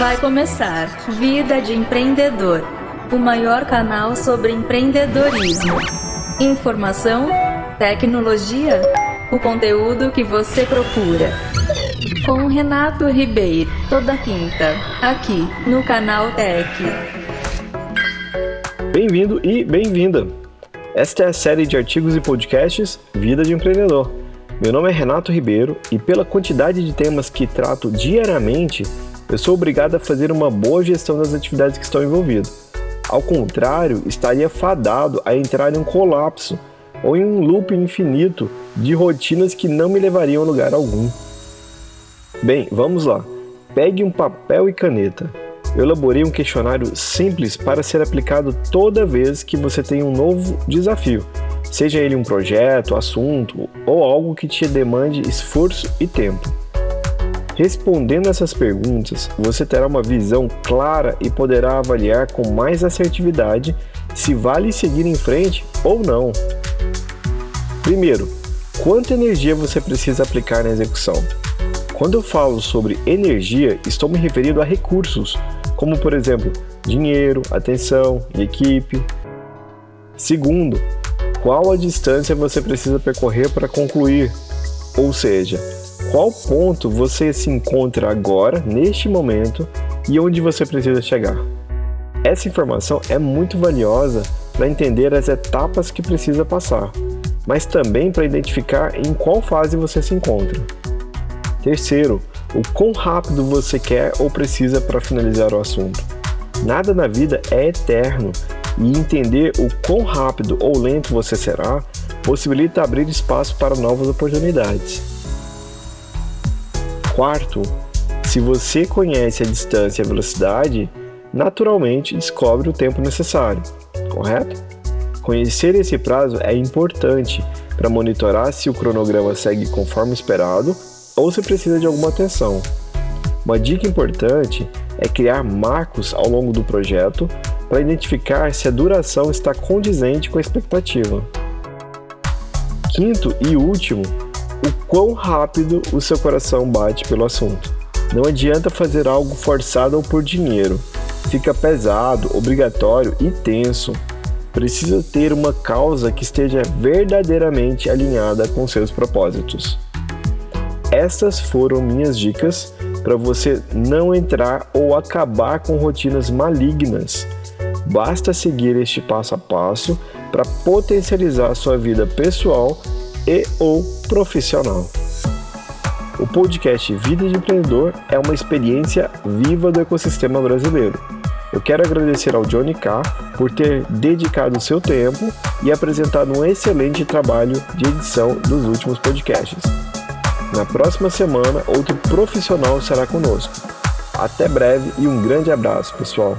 Vai começar Vida de Empreendedor, o maior canal sobre empreendedorismo. Informação, tecnologia, o conteúdo que você procura. Com Renato Ribeiro, toda quinta, aqui no canal Tech. Bem-vindo e bem-vinda! Esta é a série de artigos e podcasts Vida de Empreendedor. Meu nome é Renato Ribeiro e, pela quantidade de temas que trato diariamente, eu sou obrigado a fazer uma boa gestão das atividades que estão envolvidas. Ao contrário, estaria fadado a entrar em um colapso ou em um loop infinito de rotinas que não me levariam a lugar algum. Bem, vamos lá. Pegue um papel e caneta. Eu elaborei um questionário simples para ser aplicado toda vez que você tem um novo desafio, seja ele um projeto, assunto ou algo que te demande esforço e tempo. Respondendo essas perguntas, você terá uma visão clara e poderá avaliar com mais assertividade se vale seguir em frente ou não. Primeiro, quanta energia você precisa aplicar na execução? Quando eu falo sobre energia, estou me referindo a recursos, como por exemplo, dinheiro, atenção equipe. Segundo, qual a distância você precisa percorrer para concluir? Ou seja, qual ponto você se encontra agora, neste momento, e onde você precisa chegar. Essa informação é muito valiosa para entender as etapas que precisa passar, mas também para identificar em qual fase você se encontra. Terceiro, o quão rápido você quer ou precisa para finalizar o assunto. Nada na vida é eterno e entender o quão rápido ou lento você será possibilita abrir espaço para novas oportunidades. Quarto, se você conhece a distância e a velocidade, naturalmente descobre o tempo necessário, correto? Conhecer esse prazo é importante para monitorar se o cronograma segue conforme esperado ou se precisa de alguma atenção. Uma dica importante é criar marcos ao longo do projeto para identificar se a duração está condizente com a expectativa. Quinto e último, o quão rápido o seu coração bate pelo assunto. Não adianta fazer algo forçado ou por dinheiro. Fica pesado, obrigatório e tenso. Precisa ter uma causa que esteja verdadeiramente alinhada com seus propósitos. Estas foram minhas dicas para você não entrar ou acabar com rotinas malignas. Basta seguir este passo a passo para potencializar sua vida pessoal e ou profissional. O podcast Vida de Empreendedor é uma experiência viva do ecossistema brasileiro. Eu quero agradecer ao Johnny K por ter dedicado seu tempo e apresentado um excelente trabalho de edição dos últimos podcasts. Na próxima semana, outro profissional será conosco. Até breve e um grande abraço, pessoal!